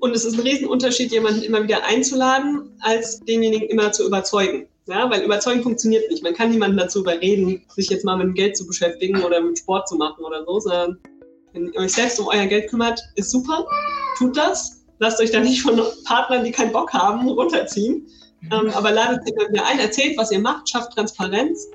Und es ist ein Riesenunterschied, jemanden immer wieder einzuladen, als denjenigen immer zu überzeugen. Ja, weil überzeugen funktioniert nicht. Man kann niemanden dazu überreden, sich jetzt mal mit Geld zu beschäftigen oder mit Sport zu machen oder so, sondern wenn ihr euch selbst um euer Geld kümmert, ist super. Tut das. Lasst euch da nicht von Partnern, die keinen Bock haben, runterziehen. Ähm, aber ladet immer wieder ein, erzählt, was ihr macht, schafft Transparenz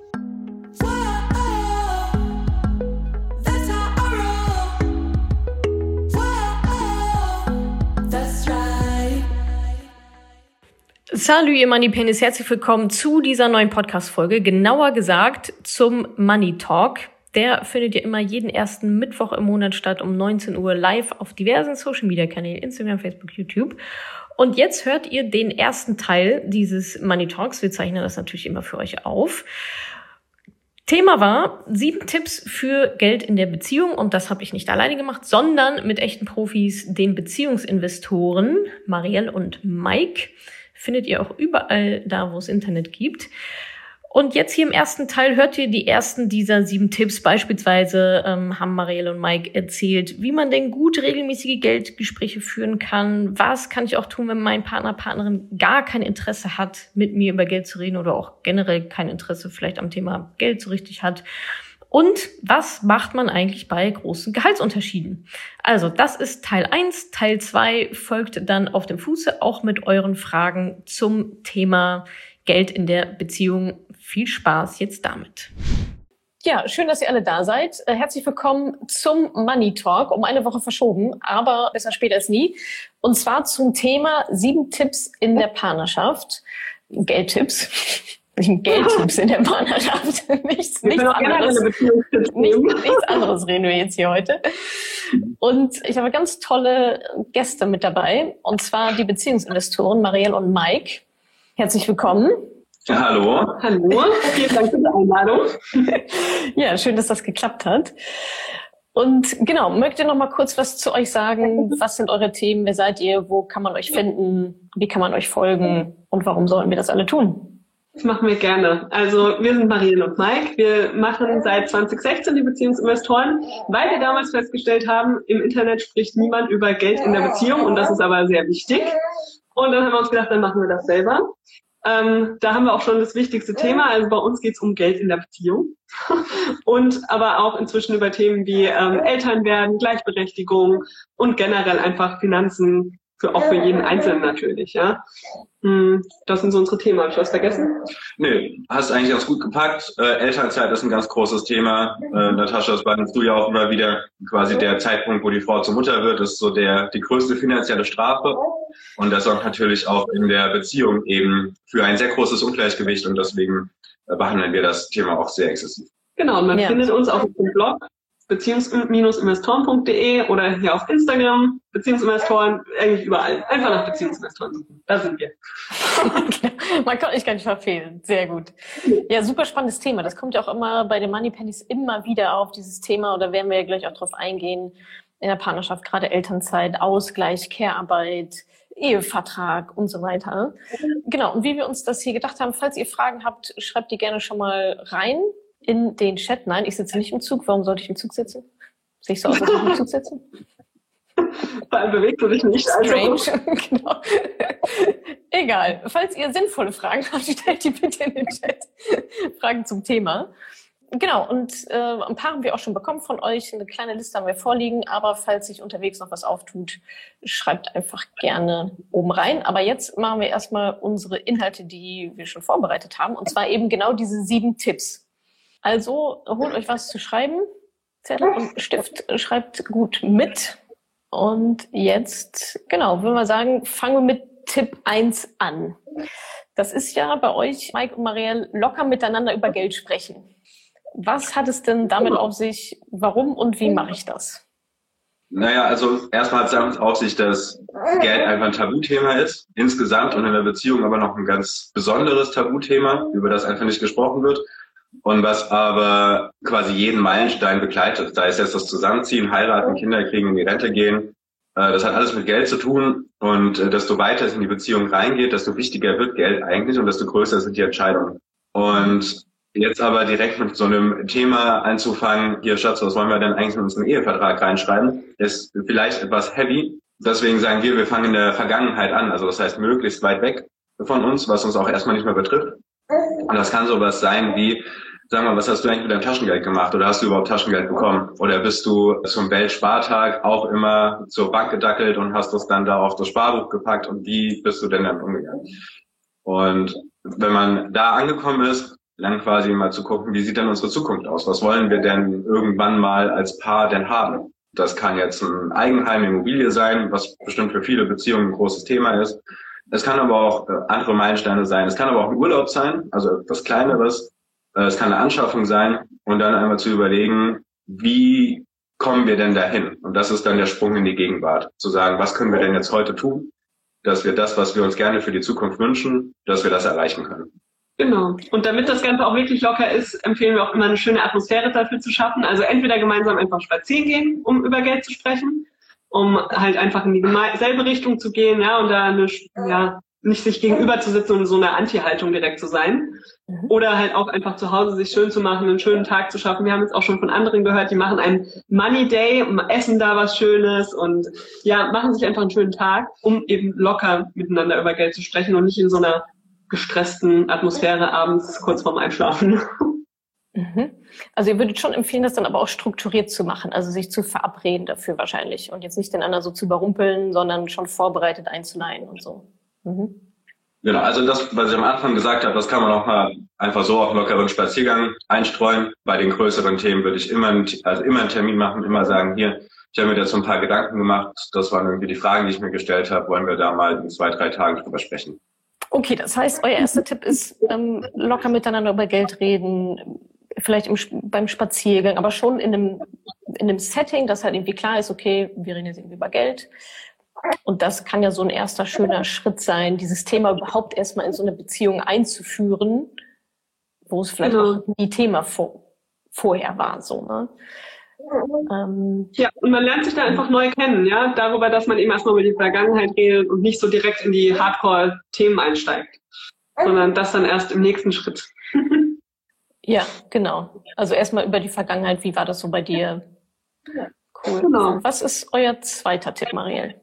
Salut, ihr Money Pennies. Herzlich willkommen zu dieser neuen Podcast-Folge. Genauer gesagt zum Money Talk. Der findet ja immer jeden ersten Mittwoch im Monat statt um 19 Uhr live auf diversen Social Media Kanälen, Instagram, Facebook, YouTube. Und jetzt hört ihr den ersten Teil dieses Money Talks. Wir zeichnen das natürlich immer für euch auf. Thema war sieben Tipps für Geld in der Beziehung und das habe ich nicht alleine gemacht, sondern mit echten Profis, den Beziehungsinvestoren Marielle und Mike findet ihr auch überall da, wo es Internet gibt. Und jetzt hier im ersten Teil hört ihr die ersten dieser sieben Tipps. Beispielsweise ähm, haben Marielle und Mike erzählt, wie man denn gut regelmäßige Geldgespräche führen kann. Was kann ich auch tun, wenn mein Partner, Partnerin gar kein Interesse hat, mit mir über Geld zu reden oder auch generell kein Interesse vielleicht am Thema Geld so richtig hat. Und was macht man eigentlich bei großen Gehaltsunterschieden? Also, das ist Teil 1. Teil 2 folgt dann auf dem Fuße auch mit euren Fragen zum Thema Geld in der Beziehung. Viel Spaß jetzt damit. Ja, schön, dass ihr alle da seid. Äh, herzlich willkommen zum Money Talk, um eine Woche verschoben, aber besser später als nie. Und zwar zum Thema sieben Tipps in der Partnerschaft. Geldtipps. Geldtipps in der Partnerschaft. nichts, nichts, anderes, nichts, nichts anderes reden wir jetzt hier heute. Und ich habe ganz tolle Gäste mit dabei, und zwar die Beziehungsinvestoren Marielle und Mike. Herzlich willkommen. Ja, hallo. Hallo. Vielen Dank für die Einladung. ja, schön, dass das geklappt hat. Und genau, mögt ihr noch mal kurz was zu euch sagen? Was sind eure Themen? Wer seid ihr? Wo kann man euch finden? Wie kann man euch folgen? Und warum sollten wir das alle tun? Das machen wir gerne. Also wir sind Marielle und Mike. Wir machen seit 2016 die Beziehungsinvestoren, weil wir damals festgestellt haben, im Internet spricht niemand über Geld in der Beziehung und das ist aber sehr wichtig. Und dann haben wir uns gedacht, dann machen wir das selber. Ähm, da haben wir auch schon das wichtigste Thema. Also bei uns geht es um Geld in der Beziehung. und aber auch inzwischen über Themen wie ähm, Eltern werden, Gleichberechtigung und generell einfach Finanzen, für, auch für jeden Einzelnen natürlich, ja. Hm, das sind so unsere Themen. Habe ich was vergessen? Nee, hast eigentlich ganz gut gepackt. Äh, Elternzeit ist ein ganz großes Thema. Äh, Natascha, das meinst du ja auch immer wieder. Quasi der Zeitpunkt, wo die Frau zur Mutter wird, ist so der, die größte finanzielle Strafe. Und das sorgt natürlich auch in der Beziehung eben für ein sehr großes Ungleichgewicht und deswegen äh, behandeln wir das Thema auch sehr exzessiv. Genau, und man ja. findet uns auf dem Blog beziehungs-investoren.de oder hier auf Instagram, Beziehungsinvestoren, eigentlich überall. Einfach nach Beziehungsinvestoren suchen. Da sind wir. Man kann ich gar nicht verfehlen. Sehr gut. Ja, super spannendes Thema. Das kommt ja auch immer bei den Money Pennies immer wieder auf, dieses Thema. Oder werden wir ja gleich auch drauf eingehen. In der Partnerschaft, gerade Elternzeit, Ausgleich, Care-Arbeit, Ehevertrag und so weiter. Genau. Und wie wir uns das hier gedacht haben, falls ihr Fragen habt, schreibt die gerne schon mal rein in den Chat. Nein, ich sitze nicht im Zug. Warum sollte ich im Zug sitzen? Sehe ich so aus, als ich im Zug sitze? Vor allem bewegst du dich nicht. Also. Strange, genau. Egal. Falls ihr sinnvolle Fragen habt, stellt die bitte in den Chat. Fragen zum Thema. Genau, und äh, ein paar haben wir auch schon bekommen von euch. Eine kleine Liste haben wir vorliegen, aber falls sich unterwegs noch was auftut, schreibt einfach gerne oben rein. Aber jetzt machen wir erstmal unsere Inhalte, die wir schon vorbereitet haben. Und zwar eben genau diese sieben Tipps. Also holt euch was zu schreiben, Zettel und Stift, schreibt gut mit. Und jetzt, genau, würde man sagen, fangen wir mit Tipp 1 an. Das ist ja bei euch, Mike und Marielle, locker miteinander über Geld sprechen. Was hat es denn damit auf sich? Warum und wie mache ich das? Naja, also erstmal hat es damit auf sich, dass Geld einfach ein Tabuthema ist, insgesamt und in der Beziehung aber noch ein ganz besonderes Tabuthema, über das einfach nicht gesprochen wird und was aber quasi jeden Meilenstein begleitet. Da ist jetzt das Zusammenziehen, heiraten, Kinder kriegen, in die Rente gehen. Äh, das hat alles mit Geld zu tun und äh, desto weiter es in die Beziehung reingeht, desto wichtiger wird Geld eigentlich und desto größer sind die Entscheidungen. Und jetzt aber direkt mit so einem Thema anzufangen, hier Schatz, was wollen wir denn eigentlich in unseren Ehevertrag reinschreiben, ist vielleicht etwas heavy. deswegen sagen wir, wir fangen in der Vergangenheit an. Also das heißt möglichst weit weg von uns, was uns auch erstmal nicht mehr betrifft. Und das kann sowas sein wie, sag mal, was hast du eigentlich mit deinem Taschengeld gemacht? Oder hast du überhaupt Taschengeld bekommen? Oder bist du zum Weltspartag auch immer zur Bank gedackelt und hast das dann da auf das Sparbuch gepackt? Und wie bist du denn dann umgegangen? Und wenn man da angekommen ist, dann quasi mal zu gucken, wie sieht denn unsere Zukunft aus? Was wollen wir denn irgendwann mal als Paar denn haben? Das kann jetzt ein Eigenheim, Immobilie sein, was bestimmt für viele Beziehungen ein großes Thema ist. Es kann aber auch äh, andere Meilensteine sein. Es kann aber auch ein Urlaub sein, also etwas Kleineres. Äh, es kann eine Anschaffung sein und dann einmal zu überlegen, wie kommen wir denn dahin? Und das ist dann der Sprung in die Gegenwart. Zu sagen, was können wir denn jetzt heute tun, dass wir das, was wir uns gerne für die Zukunft wünschen, dass wir das erreichen können. Genau. Und damit das Ganze auch wirklich locker ist, empfehlen wir auch immer eine schöne Atmosphäre dafür zu schaffen. Also entweder gemeinsam einfach spazieren gehen, um über Geld zu sprechen, um halt einfach in dieselbe Richtung zu gehen, ja, und da eine, ja, nicht sich gegenüber zu sitzen und so eine Anti-Haltung direkt zu sein. Mhm. Oder halt auch einfach zu Hause sich schön zu machen, einen schönen Tag zu schaffen. Wir haben jetzt auch schon von anderen gehört, die machen einen Money Day, essen da was Schönes und ja, machen sich einfach einen schönen Tag, um eben locker miteinander über Geld zu sprechen und nicht in so einer gestressten Atmosphäre abends kurz vorm Einschlafen. Also ihr würdet schon empfehlen, das dann aber auch strukturiert zu machen, also sich zu verabreden dafür wahrscheinlich und jetzt nicht den anderen so zu überrumpeln, sondern schon vorbereitet einzuleihen und so. Mhm. Genau, also das, was ich am Anfang gesagt habe, das kann man auch mal einfach so auf lockeren Spaziergang einstreuen. Bei den größeren Themen würde ich immer, also immer einen Termin machen, immer sagen, hier, ich habe mir dazu ein paar Gedanken gemacht. Das waren irgendwie die Fragen, die ich mir gestellt habe. Wollen wir da mal in zwei, drei Tagen drüber sprechen? Okay, das heißt, euer erster Tipp ist ähm, locker miteinander über Geld reden, vielleicht im, beim Spaziergang, aber schon in einem, in einem Setting, dass halt irgendwie klar ist, okay, wir reden jetzt irgendwie über Geld. Und das kann ja so ein erster schöner Schritt sein, dieses Thema überhaupt erstmal in so eine Beziehung einzuführen, wo es vielleicht genau. auch nie Thema vor, vorher war, so, ne? Ähm, ja, und man lernt sich da einfach neu kennen, ja, darüber, dass man eben erstmal über die Vergangenheit redet und nicht so direkt in die Hardcore-Themen einsteigt, sondern das dann erst im nächsten Schritt. ja, genau. Also erstmal über die Vergangenheit, wie war das so bei dir? Cool. Genau. Was ist euer zweiter Tipp, Marielle?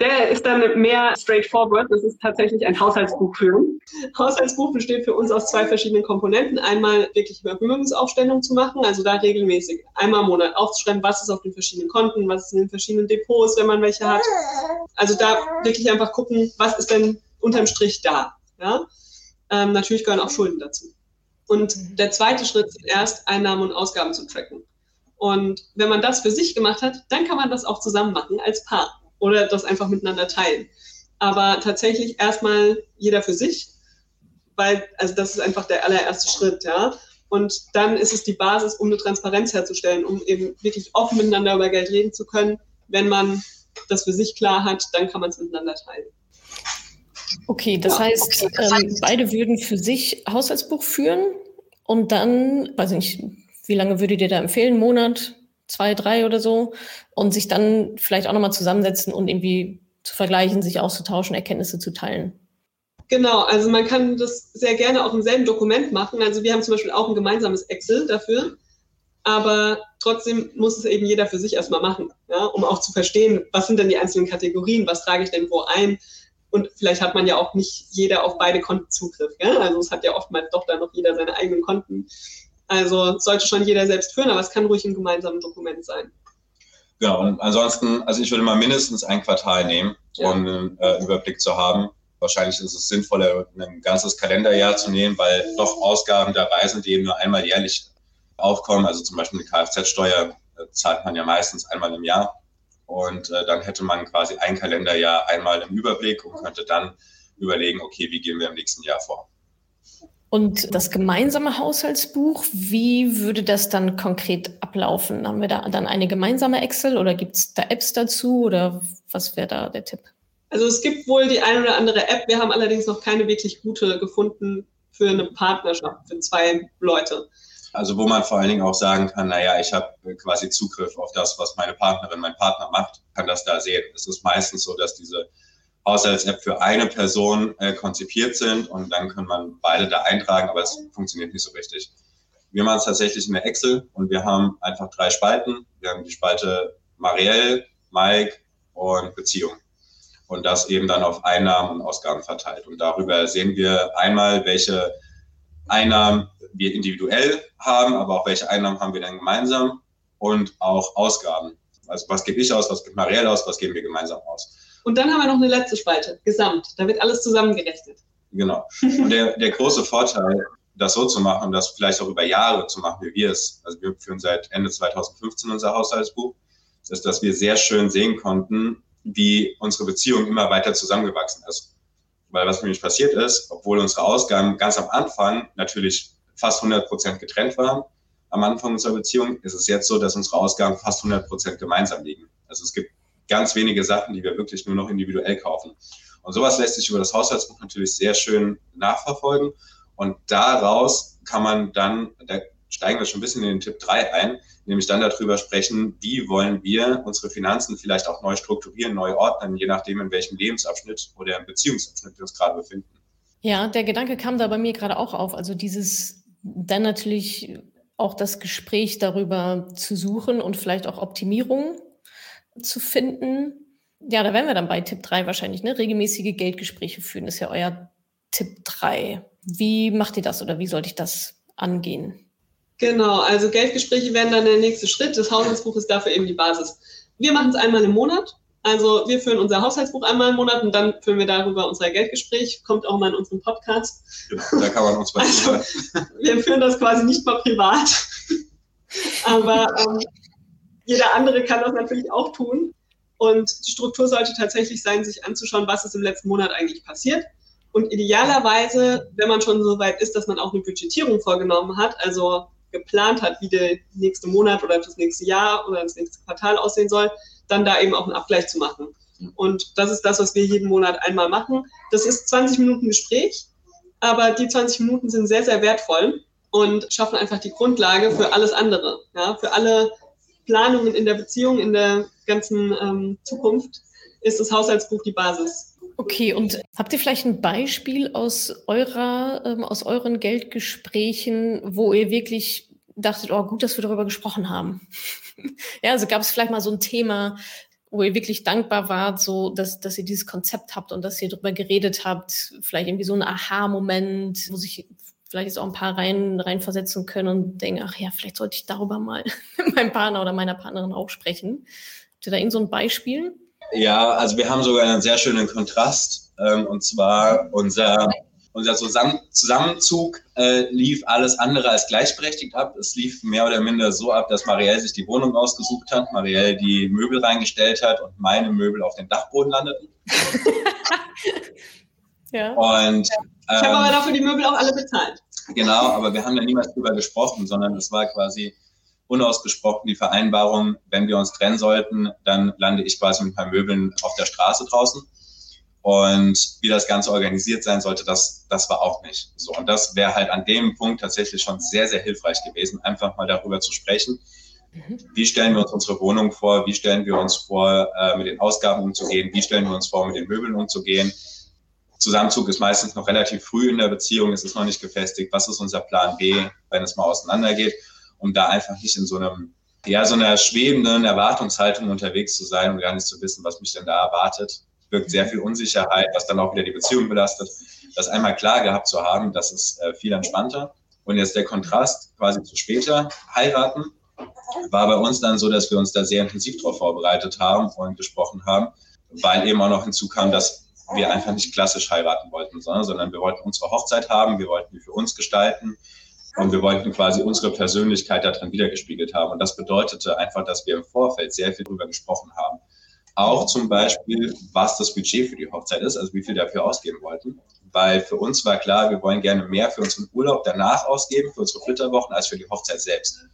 Der ist dann mehr straightforward. Das ist tatsächlich ein Haushaltsbuch führen. Haushaltsbuch besteht für uns aus zwei verschiedenen Komponenten. Einmal wirklich Vermögensaufstellung zu machen, also da regelmäßig einmal im Monat aufzuschreiben, was ist auf den verschiedenen Konten, was ist in den verschiedenen Depots, wenn man welche hat. Also da wirklich einfach gucken, was ist denn unterm Strich da. Ja? Ähm, natürlich gehören auch Schulden dazu. Und der zweite Schritt ist erst Einnahmen und Ausgaben zu tracken. Und wenn man das für sich gemacht hat, dann kann man das auch zusammen machen als Paar oder das einfach miteinander teilen. Aber tatsächlich erstmal jeder für sich, weil, also das ist einfach der allererste Schritt, ja. Und dann ist es die Basis, um eine Transparenz herzustellen, um eben wirklich offen miteinander über Geld reden zu können. Wenn man das für sich klar hat, dann kann man es miteinander teilen. Okay, das ja, heißt, okay, das ähm, beide würden für sich Haushaltsbuch führen und dann, weiß ich nicht, wie lange würdet ihr da empfehlen? Monat, zwei, drei oder so und sich dann vielleicht auch nochmal zusammensetzen und irgendwie zu vergleichen, sich auszutauschen, Erkenntnisse zu teilen. Genau, also man kann das sehr gerne auch im selben Dokument machen. Also wir haben zum Beispiel auch ein gemeinsames Excel dafür, aber trotzdem muss es eben jeder für sich erstmal machen, ja, um auch zu verstehen, was sind denn die einzelnen Kategorien, was trage ich denn wo ein. Und vielleicht hat man ja auch nicht jeder auf beide Konten Zugriff. Ja? Also es hat ja oftmals doch dann noch jeder seine eigenen Konten. Also sollte schon jeder selbst führen, aber es kann ruhig ein gemeinsames Dokument sein. Genau, und ansonsten, also ich würde mal mindestens ein Quartal nehmen, ja. um einen äh, Überblick zu haben. Wahrscheinlich ist es sinnvoller, ein ganzes Kalenderjahr zu nehmen, weil doch Ausgaben dabei sind, die eben nur einmal jährlich aufkommen. Also zum Beispiel eine Kfz-Steuer äh, zahlt man ja meistens einmal im Jahr. Und äh, dann hätte man quasi ein Kalenderjahr einmal im Überblick und könnte dann überlegen, okay, wie gehen wir im nächsten Jahr vor. Und das gemeinsame Haushaltsbuch, wie würde das dann konkret ablaufen? Haben wir da dann eine gemeinsame Excel oder gibt es da Apps dazu oder was wäre da der Tipp? Also es gibt wohl die eine oder andere App, wir haben allerdings noch keine wirklich gute gefunden für eine Partnerschaft, für zwei Leute. Also wo man vor allen Dingen auch sagen kann, naja, ich habe quasi Zugriff auf das, was meine Partnerin, mein Partner macht, kann das da sehen. Es ist meistens so, dass diese Haushalts-App für eine Person äh, konzipiert sind und dann kann man beide da eintragen, aber es funktioniert nicht so richtig. Wir machen es tatsächlich in der Excel und wir haben einfach drei Spalten. Wir haben die Spalte Marielle, Mike und Beziehung. Und das eben dann auf Einnahmen und Ausgaben verteilt. Und darüber sehen wir einmal, welche Einnahmen wir individuell haben, aber auch welche Einnahmen haben wir dann gemeinsam und auch Ausgaben. Also was gebe ich aus, was gibt Marielle aus, was geben wir gemeinsam aus. Und dann haben wir noch eine letzte Spalte, Gesamt. Da wird alles zusammengerechnet. Genau. Und der, der große Vorteil, das so zu machen und das vielleicht auch über Jahre zu machen, wie wir es, also wir führen seit Ende 2015 unser Haushaltsbuch, ist, dass wir sehr schön sehen konnten, wie unsere Beziehung immer weiter zusammengewachsen ist. Weil was nämlich passiert ist, obwohl unsere Ausgaben ganz am Anfang natürlich fast 100 Prozent getrennt waren, am Anfang unserer Beziehung, ist es jetzt so, dass unsere Ausgaben fast 100 Prozent gemeinsam liegen. Also es gibt ganz wenige Sachen, die wir wirklich nur noch individuell kaufen. Und sowas lässt sich über das Haushaltsbuch natürlich sehr schön nachverfolgen. Und daraus kann man dann, da steigen wir schon ein bisschen in den Tipp 3 ein, nämlich dann darüber sprechen, wie wollen wir unsere Finanzen vielleicht auch neu strukturieren, neu ordnen, je nachdem, in welchem Lebensabschnitt oder Beziehungsabschnitt wir uns gerade befinden. Ja, der Gedanke kam da bei mir gerade auch auf. Also dieses dann natürlich auch das Gespräch darüber zu suchen und vielleicht auch Optimierungen zu finden. Ja, da wären wir dann bei Tipp 3 wahrscheinlich, ne? Regelmäßige Geldgespräche führen ist ja euer Tipp 3. Wie macht ihr das oder wie sollte ich das angehen? Genau, also Geldgespräche wären dann der nächste Schritt. Das Haushaltsbuch ist dafür eben die Basis. Wir machen es einmal im Monat. Also wir führen unser Haushaltsbuch einmal im Monat und dann führen wir darüber unser Geldgespräch. Kommt auch mal in unseren Podcast. Genau, da kann man uns was also, Wir führen das quasi nicht mal privat. Aber ähm, jeder andere kann das natürlich auch tun. Und die Struktur sollte tatsächlich sein, sich anzuschauen, was ist im letzten Monat eigentlich passiert. Und idealerweise, wenn man schon so weit ist, dass man auch eine Budgetierung vorgenommen hat, also geplant hat, wie der nächste Monat oder das nächste Jahr oder das nächste Quartal aussehen soll, dann da eben auch einen Abgleich zu machen. Und das ist das, was wir jeden Monat einmal machen. Das ist 20 Minuten Gespräch, aber die 20 Minuten sind sehr, sehr wertvoll und schaffen einfach die Grundlage für alles andere, ja, für alle Planungen in der Beziehung, in der ganzen ähm, Zukunft ist das Haushaltsbuch die Basis. Okay, und habt ihr vielleicht ein Beispiel aus eurer, ähm, aus euren Geldgesprächen, wo ihr wirklich dachtet, oh, gut, dass wir darüber gesprochen haben? ja, also gab es vielleicht mal so ein Thema, wo ihr wirklich dankbar wart, so dass, dass ihr dieses Konzept habt und dass ihr darüber geredet habt, vielleicht irgendwie so ein Aha-Moment, wo sich vielleicht jetzt auch ein paar rein reinversetzen können und denken, ach ja, vielleicht sollte ich darüber mal mit meinem Partner oder meiner Partnerin auch sprechen. Habt ihr da irgend so ein Beispiel? Ja, also wir haben sogar einen sehr schönen Kontrast. Ähm, und zwar unser, unser Zusammen Zusammenzug äh, lief alles andere als gleichberechtigt ab. Es lief mehr oder minder so ab, dass Marielle sich die Wohnung ausgesucht hat, Marielle die Möbel reingestellt hat und meine Möbel auf dem Dachboden landeten. ja. Und, ähm, ich habe aber dafür die Möbel auch alle bezahlt. Genau, aber wir haben da niemals drüber gesprochen, sondern es war quasi unausgesprochen die Vereinbarung, wenn wir uns trennen sollten, dann lande ich quasi mit ein paar Möbeln auf der Straße draußen. Und wie das Ganze organisiert sein sollte, das, das war auch nicht so. Und das wäre halt an dem Punkt tatsächlich schon sehr, sehr hilfreich gewesen, einfach mal darüber zu sprechen. Mhm. Wie stellen wir uns unsere Wohnung vor? Wie stellen wir uns vor, äh, mit den Ausgaben umzugehen? Wie stellen wir uns vor, mit den Möbeln umzugehen? Zusammenzug ist meistens noch relativ früh in der Beziehung, es ist noch nicht gefestigt. Was ist unser Plan B, wenn es mal auseinandergeht? Um da einfach nicht in so einem, ja, so einer schwebenden Erwartungshaltung unterwegs zu sein und gar nicht zu wissen, was mich denn da erwartet. Wirkt sehr viel Unsicherheit, was dann auch wieder die Beziehung belastet. Das einmal klar gehabt zu haben, das ist äh, viel entspannter. Und jetzt der Kontrast quasi zu später heiraten, war bei uns dann so, dass wir uns da sehr intensiv darauf vorbereitet haben und gesprochen haben, weil eben auch noch hinzukam, dass wir einfach nicht klassisch heiraten wollten, sondern wir wollten unsere Hochzeit haben, wir wollten die für uns gestalten, und wir wollten quasi unsere Persönlichkeit darin wiedergespiegelt haben. Und das bedeutete einfach, dass wir im Vorfeld sehr viel darüber gesprochen haben. Auch zum Beispiel, was das Budget für die Hochzeit ist, also wie viel dafür ausgeben wollten. Weil für uns war klar, wir wollen gerne mehr für unseren Urlaub danach ausgeben, für unsere Flitterwochen, als für die Hochzeit selbst.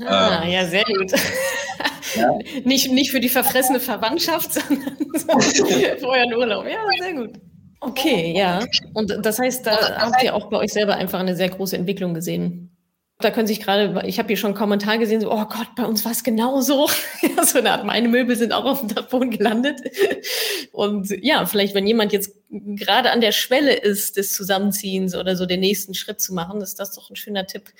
Ah, ähm, ja, sehr gut. Ja. Nicht, nicht für die verfressene Verwandtschaft, sondern für euren Urlaub. Ja, sehr gut. Okay, ja. Und das heißt, da habt ihr auch bei euch selber einfach eine sehr große Entwicklung gesehen. Da können sich gerade, ich habe hier schon einen Kommentar gesehen, so, oh Gott, bei uns war es genauso. so eine Art, meine Möbel sind auch auf dem Dachboden gelandet. Und ja, vielleicht, wenn jemand jetzt gerade an der Schwelle ist des Zusammenziehens oder so den nächsten Schritt zu machen, ist das doch ein schöner Tipp,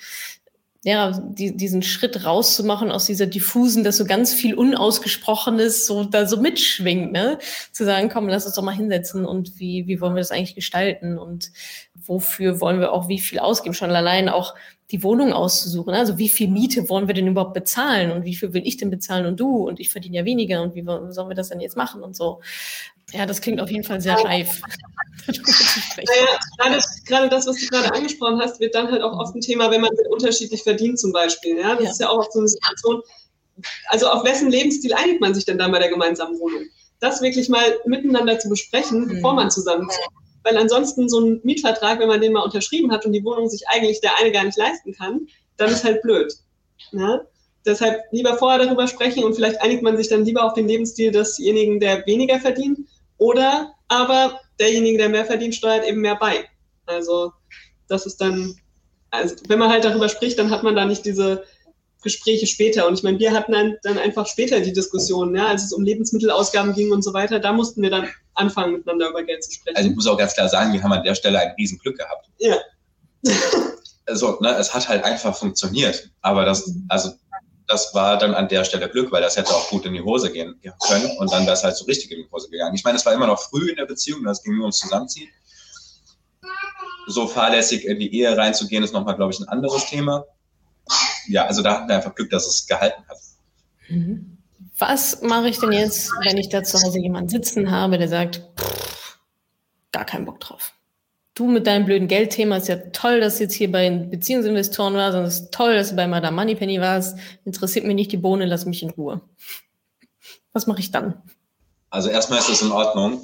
ja, die, diesen Schritt rauszumachen aus dieser diffusen, dass so ganz viel Unausgesprochenes so da so mitschwingt, ne? Zu sagen, komm, lass uns doch mal hinsetzen und wie, wie wollen wir das eigentlich gestalten und wofür wollen wir auch wie viel ausgeben? Schon allein auch die Wohnung auszusuchen. Also wie viel Miete wollen wir denn überhaupt bezahlen und wie viel will ich denn bezahlen und du und ich verdiene ja weniger und wie sollen wir das denn jetzt machen und so. Ja, das klingt auf jeden Fall sehr reif. naja, gerade, gerade das, was du gerade angesprochen hast, wird dann halt auch oft ein Thema, wenn man unterschiedlich verdient zum Beispiel. Ja? Das ja. ist ja auch so eine Situation. Also auf wessen Lebensstil einigt man sich denn dann bei der gemeinsamen Wohnung? Das wirklich mal miteinander zu besprechen, mhm. bevor man zusammenzieht. Weil ansonsten so ein Mietvertrag, wenn man den mal unterschrieben hat und die Wohnung sich eigentlich der eine gar nicht leisten kann, dann ist halt blöd. Ja? Deshalb lieber vorher darüber sprechen und vielleicht einigt man sich dann lieber auf den Lebensstil desjenigen, der weniger verdient oder aber derjenige, der mehr verdient, steuert eben mehr bei. Also das ist dann, also wenn man halt darüber spricht, dann hat man da nicht diese Gespräche später. Und ich meine, wir hatten dann, einfach später die Diskussion, ja, als es um Lebensmittelausgaben ging und so weiter, da mussten wir dann anfangen, miteinander über Geld zu sprechen. Also ich muss auch ganz klar sagen, wir haben an der Stelle ein Riesenglück gehabt. Ja. also, ne, es hat halt einfach funktioniert. Aber das, also das war dann an der Stelle Glück, weil das hätte auch gut in die Hose gehen können und dann wäre es halt so richtig in die Hose gegangen. Ich meine, es war immer noch früh in der Beziehung, das ging nur ums Zusammenziehen. So fahrlässig in die Ehe reinzugehen, ist nochmal, glaube ich, ein anderes Thema. Ja, also da hatten wir einfach Glück, dass es gehalten hat. Mhm. Was mache ich denn jetzt, wenn ich da zu Hause jemanden sitzen habe, der sagt, pff, gar keinen Bock drauf? Du mit deinem blöden Geldthema ist ja toll, dass du jetzt hier bei Beziehungsinvestoren warst und es ist toll, dass du bei Madame Moneypenny warst. Interessiert mich nicht die Bohne, lass mich in Ruhe. Was mache ich dann? Also erstmal ist es in Ordnung,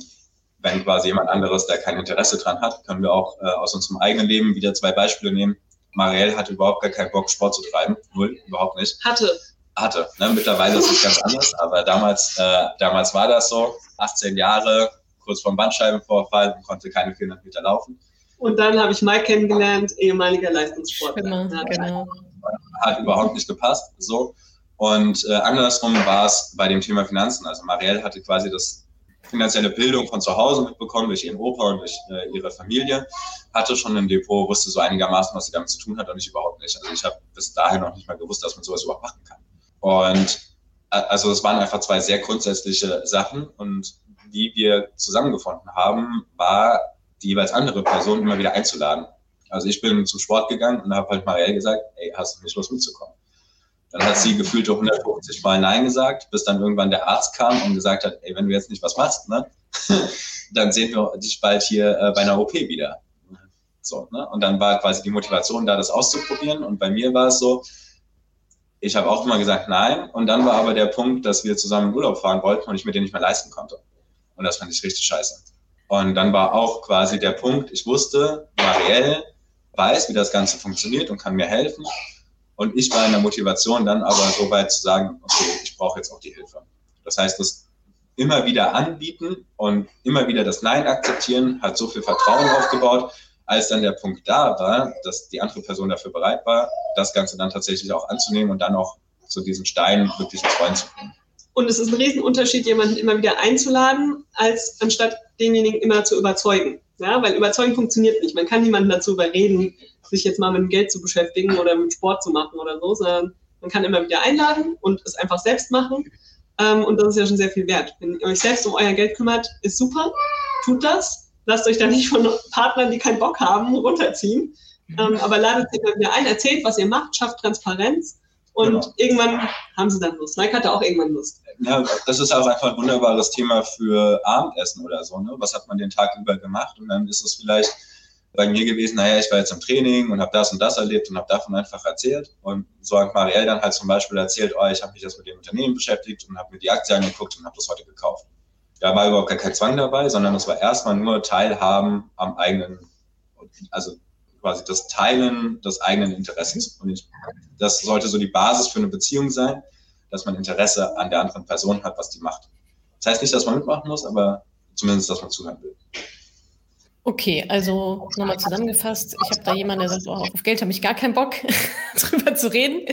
wenn quasi jemand anderes da kein Interesse dran hat, können wir auch äh, aus unserem eigenen Leben wieder zwei Beispiele nehmen. Marielle hatte überhaupt gar keinen Bock, Sport zu treiben. Null, überhaupt nicht. Hatte. Hatte. Ne? Mittlerweile ist es ganz anders, aber damals, äh, damals war das so. 18 Jahre, kurz vorm Bandscheibenvorfall und konnte keine 400 Meter laufen. Und dann habe ich Mike kennengelernt, ehemaliger Leistungssportler. Genau, genau. Hat überhaupt nicht gepasst. So. Und äh, andersrum war es bei dem Thema Finanzen. Also Marielle hatte quasi das finanzielle Bildung von zu Hause mitbekommen durch ihren Opa und durch äh, ihre Familie, hatte schon ein Depot, wusste so einigermaßen, was sie damit zu tun hat und ich überhaupt nicht. Also ich habe bis dahin noch nicht mal gewusst, dass man sowas überhaupt machen kann. Und also es waren einfach zwei sehr grundsätzliche Sachen und wie wir zusammengefunden haben, war die jeweils andere Person immer wieder einzuladen. Also ich bin zum Sport gegangen und habe halt Marielle gesagt, ey, hast du nicht Lust mitzukommen? Dann hat sie gefühlte 150 Mal Nein gesagt, bis dann irgendwann der Arzt kam und gesagt hat, ey, wenn du jetzt nicht was machst, ne, dann sehen wir dich bald hier äh, bei einer OP wieder. So, ne? Und dann war quasi die Motivation da, das auszuprobieren. Und bei mir war es so, ich habe auch immer gesagt nein. Und dann war aber der Punkt, dass wir zusammen in Urlaub fahren wollten und ich mir den nicht mehr leisten konnte. Und das fand ich richtig scheiße. Und dann war auch quasi der Punkt, ich wusste, Marielle weiß, wie das Ganze funktioniert und kann mir helfen. Und ich war in der Motivation dann aber so weit zu sagen, okay, ich brauche jetzt auch die Hilfe. Das heißt, das immer wieder anbieten und immer wieder das Nein akzeptieren, hat so viel Vertrauen aufgebaut, als dann der Punkt da war, dass die andere Person dafür bereit war, das Ganze dann tatsächlich auch anzunehmen und dann auch zu diesem Stein wirklich ins Rollen zu bringen. Und es ist ein Riesenunterschied, jemanden immer wieder einzuladen, als anstatt denjenigen immer zu überzeugen. Ja, weil überzeugen funktioniert nicht. Man kann niemanden dazu überreden, sich jetzt mal mit dem Geld zu beschäftigen oder mit Sport zu machen oder so, sondern man kann immer wieder einladen und es einfach selbst machen. Ähm, und das ist ja schon sehr viel wert. Wenn ihr euch selbst um euer Geld kümmert, ist super. Tut das. Lasst euch da nicht von Partnern, die keinen Bock haben, runterziehen. Ähm, aber ladet sich immer wieder ein, erzählt, was ihr macht, schafft Transparenz und genau. irgendwann haben sie dann Lust. Mike hatte auch irgendwann Lust. Ja, das ist auch einfach ein wunderbares Thema für Abendessen oder so. Ne? Was hat man den Tag über gemacht? Und dann ist es vielleicht bei mir gewesen, naja, ich war jetzt im Training und habe das und das erlebt und habe davon einfach erzählt. Und so hat Marielle dann halt zum Beispiel erzählt, oh, ich habe mich jetzt mit dem Unternehmen beschäftigt und habe mir die Aktie angeguckt und habe das heute gekauft. Da war überhaupt gar kein Zwang dabei, sondern es war erstmal nur Teilhaben am eigenen, also quasi das Teilen des eigenen Interessens. Und ich, das sollte so die Basis für eine Beziehung sein, dass man Interesse an der anderen Person hat, was die macht. Das heißt nicht, dass man mitmachen muss, aber zumindest, dass man zuhören will. Okay, also nochmal zusammengefasst, ich habe da jemanden, der sagt, oh, auf Geld habe ich gar keinen Bock, drüber zu reden.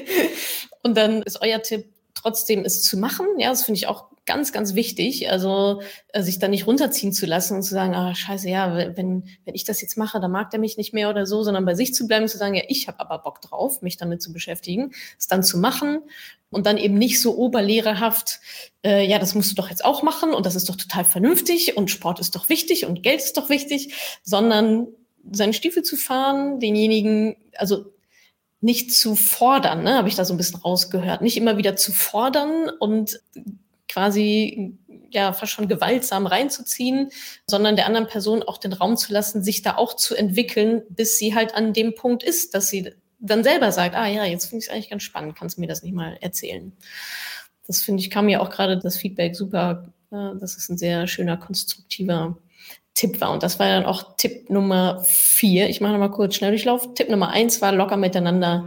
Und dann ist euer Tipp, trotzdem es zu machen. Ja, das finde ich auch ganz, ganz wichtig. Also äh, sich da nicht runterziehen zu lassen und zu sagen, ah, scheiße, ja, wenn, wenn ich das jetzt mache, dann mag der mich nicht mehr oder so, sondern bei sich zu bleiben und zu sagen, ja, ich habe aber Bock drauf, mich damit zu beschäftigen, es dann zu machen und dann eben nicht so oberlehrerhaft, äh, ja, das musst du doch jetzt auch machen und das ist doch total vernünftig und Sport ist doch wichtig und Geld ist doch wichtig, sondern seinen Stiefel zu fahren, denjenigen, also nicht zu fordern, ne, habe ich da so ein bisschen rausgehört. Nicht immer wieder zu fordern und quasi ja fast schon gewaltsam reinzuziehen, sondern der anderen Person auch den Raum zu lassen, sich da auch zu entwickeln, bis sie halt an dem Punkt ist, dass sie dann selber sagt, ah ja, jetzt finde ich es eigentlich ganz spannend, kannst du mir das nicht mal erzählen. Das finde ich, kam mir auch gerade das Feedback super, äh, das ist ein sehr schöner, konstruktiver Tipp war. Und das war dann auch Tipp Nummer vier. Ich mache nochmal kurz Schnelldurchlauf. Tipp Nummer eins war locker miteinander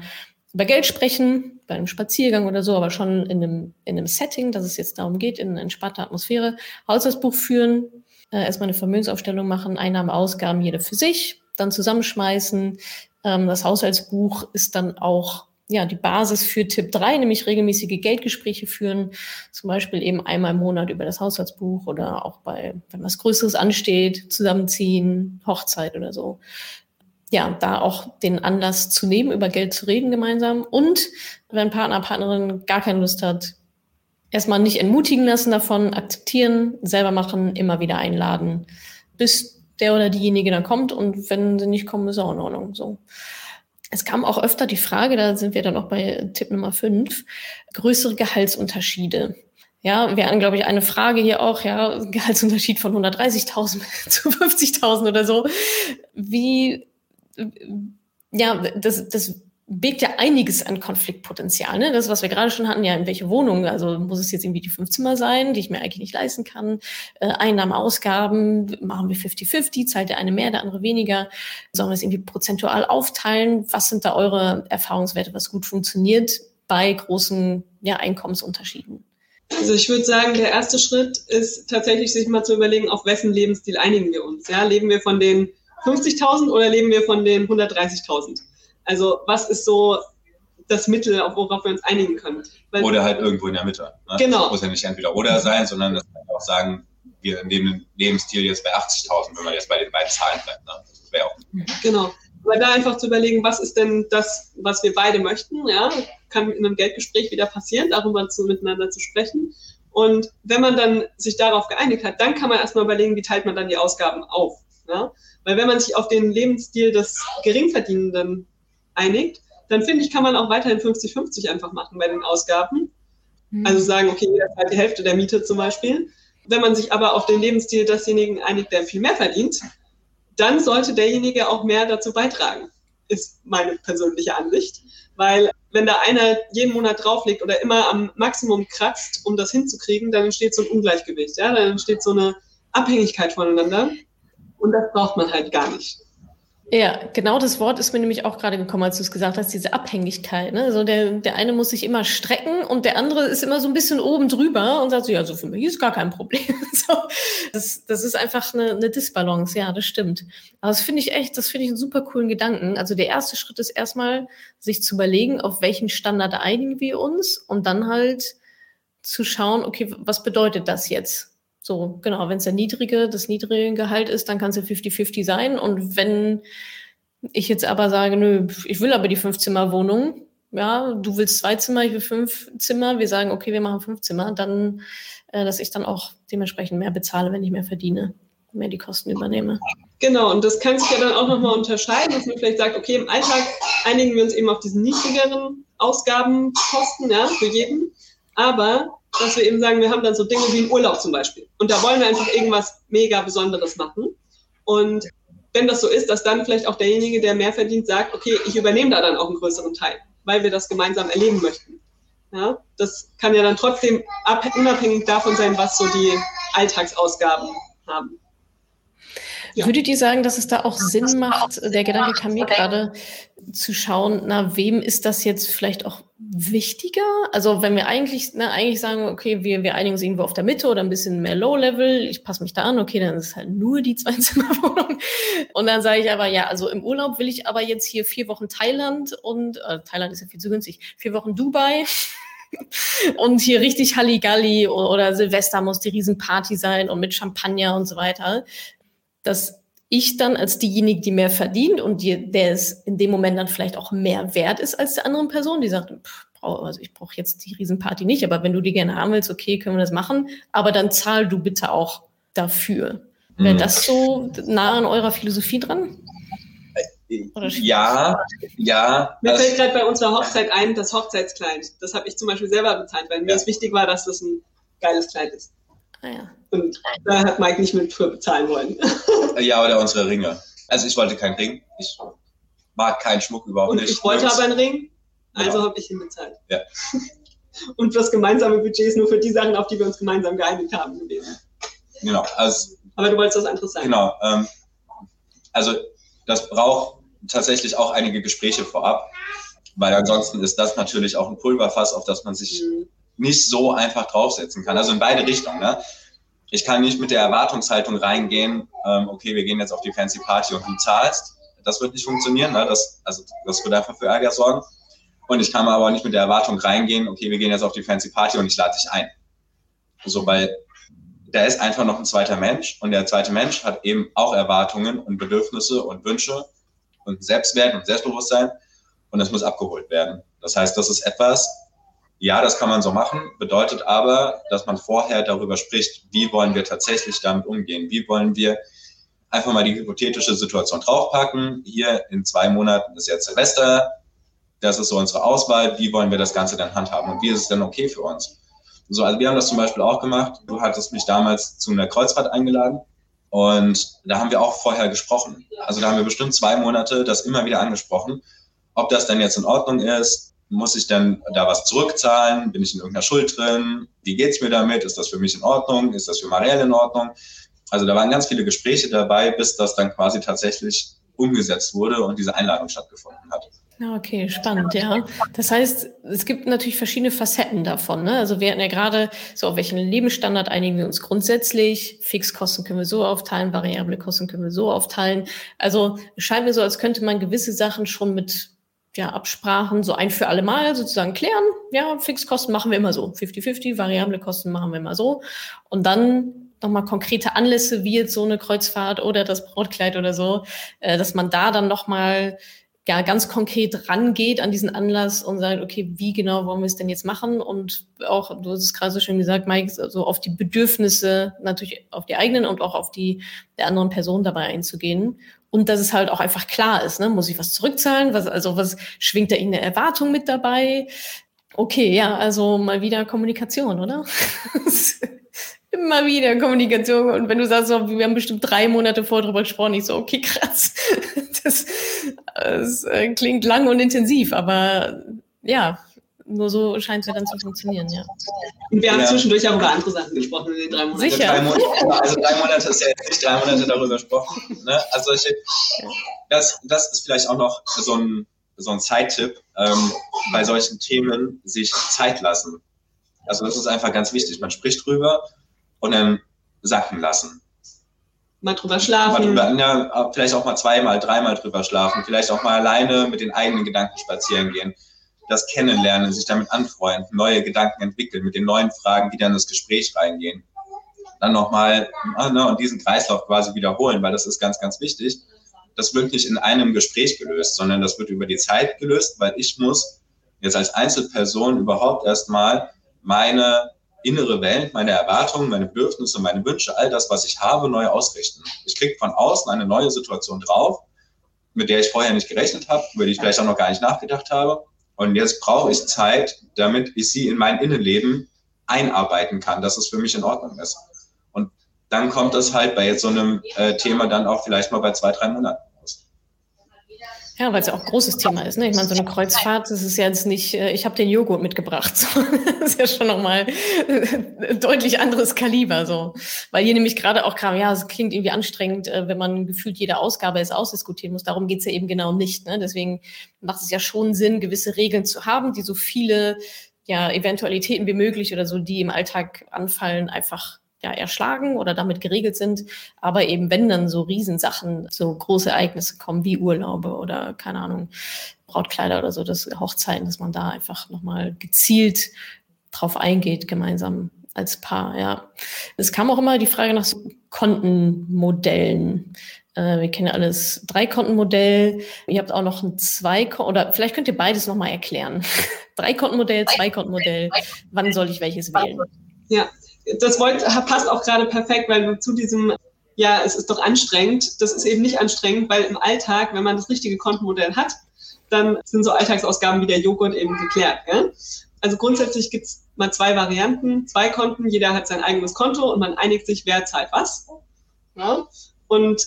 über Geld sprechen, bei einem Spaziergang oder so, aber schon in einem, in einem Setting, dass es jetzt darum geht, in einer entspannter Atmosphäre. Haushaltsbuch führen, äh, erstmal eine Vermögensaufstellung machen, Einnahmen, Ausgaben, jede für sich, dann zusammenschmeißen. Ähm, das Haushaltsbuch ist dann auch ja, die Basis für Tipp 3, nämlich regelmäßige Geldgespräche führen, zum Beispiel eben einmal im Monat über das Haushaltsbuch oder auch bei, wenn was Größeres ansteht, zusammenziehen, Hochzeit oder so. Ja, da auch den Anlass zu nehmen, über Geld zu reden gemeinsam. Und wenn Partner, Partnerin gar keine Lust hat, erstmal nicht entmutigen lassen davon, akzeptieren, selber machen, immer wieder einladen, bis der oder diejenige dann kommt. Und wenn sie nicht kommen, ist auch in Ordnung. So. Es kam auch öfter die Frage, da sind wir dann auch bei Tipp Nummer 5, größere Gehaltsunterschiede. Ja, wir hatten, glaube ich, eine Frage hier auch, ja, Gehaltsunterschied von 130.000 zu 50.000 oder so. Wie, ja, das, das birgt ja einiges an Konfliktpotenzial. Ne? Das, was wir gerade schon hatten, ja, in welche Wohnung? Also muss es jetzt irgendwie die fünf Zimmer sein, die ich mir eigentlich nicht leisten kann? Äh, Einnahmen, Ausgaben, machen wir 50-50, zahlt der eine mehr, der andere weniger? Sollen wir es irgendwie prozentual aufteilen? Was sind da eure Erfahrungswerte, was gut funktioniert bei großen ja, Einkommensunterschieden? Also ich würde sagen, der erste Schritt ist tatsächlich, sich mal zu überlegen, auf wessen Lebensstil einigen wir uns. Ja? Leben wir von den 50.000 oder leben wir von den 130.000? Also was ist so das Mittel, worauf wir uns einigen können? Weil oder halt irgendwo in der Mitte. Ne? Genau. Das muss ja nicht entweder oder sein, sondern das kann auch sagen, wir nehmen den Lebensstil jetzt bei 80.000, wenn man jetzt bei den beiden Zahlen bleibt. Ne? Das wäre auch. Genau. Aber da einfach zu überlegen, was ist denn das, was wir beide möchten, ja, kann in einem Geldgespräch wieder passieren, darüber zu, miteinander zu sprechen. Und wenn man dann sich darauf geeinigt hat, dann kann man erstmal überlegen, wie teilt man dann die Ausgaben auf. Ja? Weil wenn man sich auf den Lebensstil des Geringverdienenden einigt, dann finde ich, kann man auch weiterhin 50-50 einfach machen bei den Ausgaben. Mhm. Also sagen, okay, jeder zahlt die Hälfte der Miete zum Beispiel. Wenn man sich aber auf den Lebensstil desjenigen einigt, der viel mehr verdient, dann sollte derjenige auch mehr dazu beitragen, ist meine persönliche Ansicht. Weil wenn da einer jeden Monat drauflegt oder immer am Maximum kratzt, um das hinzukriegen, dann entsteht so ein Ungleichgewicht. Ja? Dann entsteht so eine Abhängigkeit voneinander. Und das braucht man halt gar nicht. Ja, genau das Wort ist mir nämlich auch gerade gekommen, als du es gesagt hast, diese Abhängigkeit. Ne? Also der, der eine muss sich immer strecken und der andere ist immer so ein bisschen oben drüber und sagt so, ja, so für mich ist gar kein Problem. so, das, das ist einfach eine, eine Disbalance, ja, das stimmt. Aber das finde ich echt, das finde ich einen super coolen Gedanken. Also der erste Schritt ist erstmal, sich zu überlegen, auf welchen Standard einigen wir uns und dann halt zu schauen, okay, was bedeutet das jetzt? So, genau, wenn es der niedrige, das niedrige Gehalt ist, dann kann es ja 50-50 sein. Und wenn ich jetzt aber sage, nö, ich will aber die Fünf-Zimmer-Wohnung, ja, du willst zwei Zimmer, ich will fünf Zimmer, wir sagen, okay, wir machen fünf Zimmer, dann, äh, dass ich dann auch dementsprechend mehr bezahle, wenn ich mehr verdiene, mehr die Kosten übernehme. Genau, und das kann sich ja dann auch nochmal unterscheiden, dass man vielleicht sagt, okay, im Alltag einigen wir uns eben auf diesen niedrigeren Ausgabenkosten, ja, für jeden. Aber dass wir eben sagen, wir haben dann so Dinge wie einen Urlaub zum Beispiel. Und da wollen wir einfach irgendwas mega Besonderes machen. Und wenn das so ist, dass dann vielleicht auch derjenige, der mehr verdient, sagt, okay, ich übernehme da dann auch einen größeren Teil, weil wir das gemeinsam erleben möchten. Ja, das kann ja dann trotzdem unabhängig davon sein, was so die Alltagsausgaben haben. Ja. Würdet ihr sagen, dass es da auch Sinn macht, der Gedanke kam mir gerade, zu schauen, na, wem ist das jetzt vielleicht auch wichtiger? Also wenn wir eigentlich, na, eigentlich sagen, okay, wir, wir einigen uns irgendwo auf der Mitte oder ein bisschen mehr Low-Level, ich passe mich da an, okay, dann ist es halt nur die Zwei-Zimmer-Wohnung. Und dann sage ich aber, ja, also im Urlaub will ich aber jetzt hier vier Wochen Thailand und, äh, Thailand ist ja viel zu günstig, vier Wochen Dubai und hier richtig Halligalli oder Silvester muss die Riesenparty sein und mit Champagner und so weiter, dass ich dann als diejenige, die mehr verdient und die, der es in dem Moment dann vielleicht auch mehr wert ist als der anderen Person, die sagt, pff, also ich brauche jetzt die Riesenparty nicht, aber wenn du die gerne haben willst, okay, können wir das machen, aber dann zahl du bitte auch dafür. Wäre mhm. das so nah an eurer Philosophie dran? Ja, ja. Mir fällt gerade bei unserer Hochzeit ein, das Hochzeitskleid. Das habe ich zum Beispiel selber bezahlt, weil mir es wichtig war, dass das ein geiles Kleid ist. Ah, ja. Und da hat Mike nicht mit für bezahlen wollen. Ja, oder unsere Ringe. Also ich wollte keinen Ring. Ich mag keinen Schmuck überhaupt Und nicht. Ich wollte aber einen Ring, also genau. habe ich ihn bezahlt. Ja. Und das gemeinsame Budget ist nur für die Sachen, auf die wir uns gemeinsam geeinigt haben gewesen. Genau. Also, aber du wolltest was anderes sagen. Genau. Ähm, also das braucht tatsächlich auch einige Gespräche vorab, weil ansonsten ist das natürlich auch ein Pulverfass, auf das man sich mhm. Nicht so einfach draufsetzen kann. Also in beide Richtungen. Ne? Ich kann nicht mit der Erwartungshaltung reingehen, ähm, okay, wir gehen jetzt auf die Fancy Party und du zahlst. Das wird nicht funktionieren. Ne? Das, also, das wird einfach für Ärger sorgen. Und ich kann aber nicht mit der Erwartung reingehen, okay, wir gehen jetzt auf die Fancy Party und ich lade dich ein. So, weil da ist einfach noch ein zweiter Mensch und der zweite Mensch hat eben auch Erwartungen und Bedürfnisse und Wünsche und Selbstwert und Selbstbewusstsein und das muss abgeholt werden. Das heißt, das ist etwas, ja, das kann man so machen, bedeutet aber, dass man vorher darüber spricht, wie wollen wir tatsächlich damit umgehen, wie wollen wir einfach mal die hypothetische Situation draufpacken. Hier in zwei Monaten ist jetzt Silvester, das ist so unsere Auswahl, wie wollen wir das Ganze dann handhaben und wie ist es denn okay für uns? So, also wir haben das zum Beispiel auch gemacht. Du hattest mich damals zu einer Kreuzfahrt eingeladen und da haben wir auch vorher gesprochen. Also da haben wir bestimmt zwei Monate das immer wieder angesprochen, ob das denn jetzt in Ordnung ist. Muss ich denn da was zurückzahlen? Bin ich in irgendeiner Schuld drin? Wie geht's mir damit? Ist das für mich in Ordnung? Ist das für Marielle in Ordnung? Also da waren ganz viele Gespräche dabei, bis das dann quasi tatsächlich umgesetzt wurde und diese Einladung stattgefunden hat. Ja, okay, spannend, ja. Das heißt, es gibt natürlich verschiedene Facetten davon. Ne? Also wir hatten ja gerade so, auf welchen Lebensstandard einigen wir uns grundsätzlich. Fixkosten können wir so aufteilen, variable Kosten können wir so aufteilen. Also es scheint mir so, als könnte man gewisse Sachen schon mit ja, Absprachen so ein für alle Mal sozusagen klären. Ja, Fixkosten machen wir immer so. 50-50, variable Kosten machen wir immer so. Und dann nochmal konkrete Anlässe, wie jetzt so eine Kreuzfahrt oder das Brautkleid oder so, äh, dass man da dann nochmal ja, ganz konkret rangeht an diesen Anlass und sagt, okay, wie genau wollen wir es denn jetzt machen? Und auch, du hast es gerade so schön gesagt, Mike, so also auf die Bedürfnisse, natürlich auf die eigenen und auch auf die der anderen Person dabei einzugehen. Und dass es halt auch einfach klar ist, ne? muss ich was zurückzahlen? Was, also was schwingt da irgendeine Erwartung mit dabei? Okay, ja, also mal wieder Kommunikation, oder? Immer wieder Kommunikation. Und wenn du sagst, so, wir haben bestimmt drei Monate vor drüber gesprochen, ich so, okay, krass. Das, das äh, klingt lang und intensiv, aber ja, nur so scheint es ja dann zu funktionieren, ja. Und wir haben ja. zwischendurch auch über andere Sachen gesprochen in den drei Monaten. Sicher. Drei Monate, also drei Monate ist ja jetzt nicht drei Monate darüber gesprochen. Ne? Also ich, das, das ist vielleicht auch noch so ein, so ein Zeittipp, ähm, bei solchen Themen sich Zeit lassen. Also das ist einfach ganz wichtig. Man spricht drüber und dann sacken lassen. Mal drüber schlafen. Mal drüber, ja, vielleicht auch mal zweimal, dreimal drüber schlafen. Vielleicht auch mal alleine mit den eigenen Gedanken spazieren gehen. Das kennenlernen, sich damit anfreunden, neue Gedanken entwickeln, mit den neuen Fragen wieder in das Gespräch reingehen. Dann nochmal ah, ne, und diesen Kreislauf quasi wiederholen, weil das ist ganz, ganz wichtig. Das wird nicht in einem Gespräch gelöst, sondern das wird über die Zeit gelöst, weil ich muss jetzt als Einzelperson überhaupt erstmal meine innere Welt, meine Erwartungen, meine Bedürfnisse, meine Wünsche, all das, was ich habe, neu ausrichten. Ich kriege von außen eine neue Situation drauf, mit der ich vorher nicht gerechnet habe, über die ich vielleicht auch noch gar nicht nachgedacht habe. Und jetzt brauche ich Zeit, damit ich sie in mein Innenleben einarbeiten kann, dass es für mich in Ordnung ist. Und dann kommt das halt bei jetzt so einem äh, Thema dann auch vielleicht mal bei zwei, drei Monaten. Ja, weil es ja auch ein großes Thema ist. Ne? Ich meine, so eine Kreuzfahrt, das ist ja jetzt nicht, äh, ich habe den Joghurt mitgebracht. das ist ja schon nochmal ein deutlich anderes Kaliber. so. Weil hier nämlich gerade auch kam, ja, es klingt irgendwie anstrengend, äh, wenn man gefühlt jede Ausgabe es ausdiskutieren muss. Darum geht's ja eben genau nicht. Ne? Deswegen macht es ja schon Sinn, gewisse Regeln zu haben, die so viele ja, Eventualitäten wie möglich oder so, die im Alltag anfallen, einfach ja, erschlagen oder damit geregelt sind. Aber eben, wenn dann so Riesensachen, so große Ereignisse kommen wie Urlaube oder keine Ahnung, Brautkleider oder so, das Hochzeiten, dass man da einfach nochmal gezielt drauf eingeht, gemeinsam als Paar, ja. Es kam auch immer die Frage nach so Kontenmodellen. Äh, wir kennen alles Drei-Konten-Modell. Ihr habt auch noch ein zwei oder vielleicht könnt ihr beides nochmal erklären. Drei-Konten-Modell, Zwei-Konten-Modell. Wann soll ich welches wählen? Ja, das wollt, passt auch gerade perfekt, weil zu diesem ja, es ist doch anstrengend. Das ist eben nicht anstrengend, weil im Alltag, wenn man das richtige Kontenmodell hat, dann sind so Alltagsausgaben wie der Joghurt eben geklärt. Ja? Also grundsätzlich gibt es mal zwei Varianten, zwei Konten, jeder hat sein eigenes Konto und man einigt sich, wer zahlt was. Ja? Und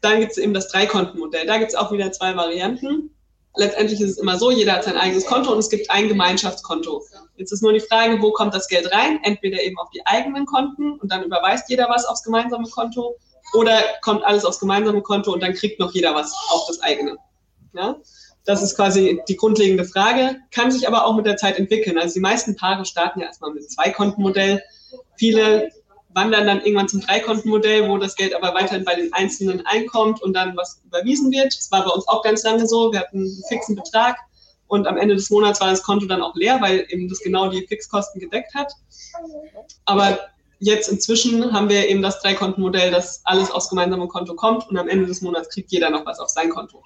dann gibt es eben das Dreikontenmodell. Da gibt es auch wieder zwei Varianten. Letztendlich ist es immer so, jeder hat sein eigenes Konto und es gibt ein Gemeinschaftskonto. Jetzt ist nur die Frage, wo kommt das Geld rein? Entweder eben auf die eigenen Konten und dann überweist jeder was aufs gemeinsame Konto oder kommt alles aufs gemeinsame Konto und dann kriegt noch jeder was auf das eigene. Ja? Das ist quasi die grundlegende Frage, kann sich aber auch mit der Zeit entwickeln. Also die meisten Paare starten ja erstmal mit Zwei-Konten-Modell. Viele wandern dann irgendwann zum Dreikontenmodell, wo das Geld aber weiterhin bei den Einzelnen einkommt und dann was überwiesen wird. Das war bei uns auch ganz lange so. Wir hatten einen fixen Betrag und am Ende des Monats war das Konto dann auch leer, weil eben das genau die Fixkosten gedeckt hat. Aber jetzt inzwischen haben wir eben das Dreikontenmodell, dass alles aufs gemeinsame Konto kommt und am Ende des Monats kriegt jeder noch was auf sein Konto.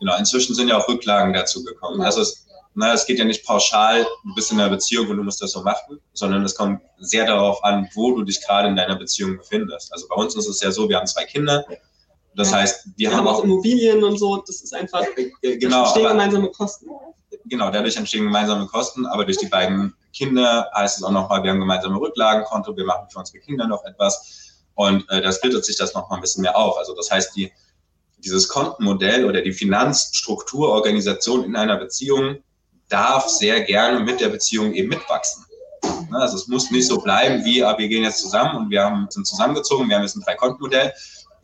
Genau, inzwischen sind ja auch Rücklagen dazu gekommen. Ja. Also es na, es geht ja nicht pauschal, du bist in einer Beziehung und du musst das so machen, sondern es kommt sehr darauf an, wo du dich gerade in deiner Beziehung befindest. Also bei uns ist es ja so, wir haben zwei Kinder. Das ja. heißt, wir, wir haben auch Immobilien und so. Das ist einfach, äh, genau, entstehen gemeinsame Kosten. Genau, dadurch entstehen gemeinsame Kosten, aber durch die beiden Kinder heißt es auch nochmal, wir haben gemeinsame Rücklagenkonto, wir machen für unsere Kinder noch etwas und äh, das splittet sich das nochmal ein bisschen mehr auf. Also das heißt, die, dieses Kontenmodell oder die Finanzstrukturorganisation in einer Beziehung darf sehr gerne mit der Beziehung eben mitwachsen. Ne, also es muss nicht so bleiben wie, ah, wir gehen jetzt zusammen und wir haben, sind zusammengezogen, wir haben jetzt ein Drei-Konten-Modell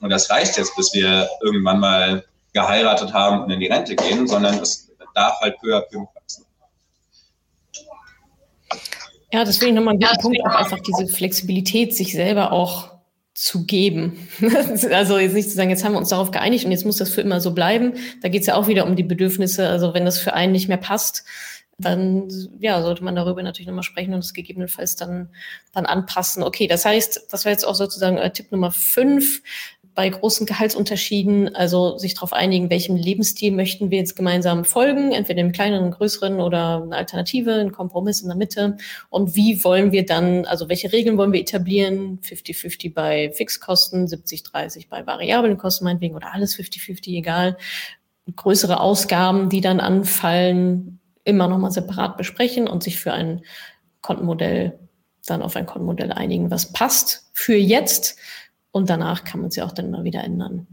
und das reicht jetzt, bis wir irgendwann mal geheiratet haben und in die Rente gehen, sondern es darf halt peu à peu mitwachsen. Ja, deswegen nochmal ein guter Punkt, auch einfach diese Flexibilität, sich selber auch zu geben. also jetzt nicht zu sagen, jetzt haben wir uns darauf geeinigt und jetzt muss das für immer so bleiben. Da geht es ja auch wieder um die Bedürfnisse. Also wenn das für einen nicht mehr passt, dann ja, sollte man darüber natürlich nochmal sprechen und es gegebenenfalls dann, dann anpassen. Okay, das heißt, das war jetzt auch sozusagen äh, Tipp Nummer fünf bei großen Gehaltsunterschieden, also sich darauf einigen, welchem Lebensstil möchten wir jetzt gemeinsam folgen, entweder im kleineren, größeren oder eine Alternative, ein Kompromiss in der Mitte. Und wie wollen wir dann, also welche Regeln wollen wir etablieren? 50-50 bei Fixkosten, 70-30 bei variablen Kosten meinetwegen oder alles 50-50, egal. Größere Ausgaben, die dann anfallen, immer nochmal separat besprechen und sich für ein Kontenmodell dann auf ein Kontenmodell einigen, was passt für jetzt und danach kann man sie auch dann immer wieder ändern.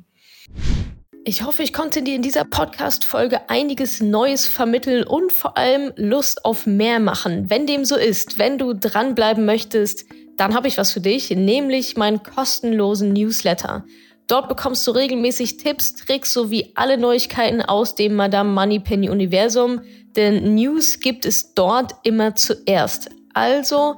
Ich hoffe, ich konnte dir in dieser Podcast-Folge einiges Neues vermitteln und vor allem Lust auf mehr machen. Wenn dem so ist, wenn du dranbleiben möchtest, dann habe ich was für dich, nämlich meinen kostenlosen Newsletter. Dort bekommst du regelmäßig Tipps, Tricks sowie alle Neuigkeiten aus dem Madame Moneypenny Universum, denn News gibt es dort immer zuerst. Also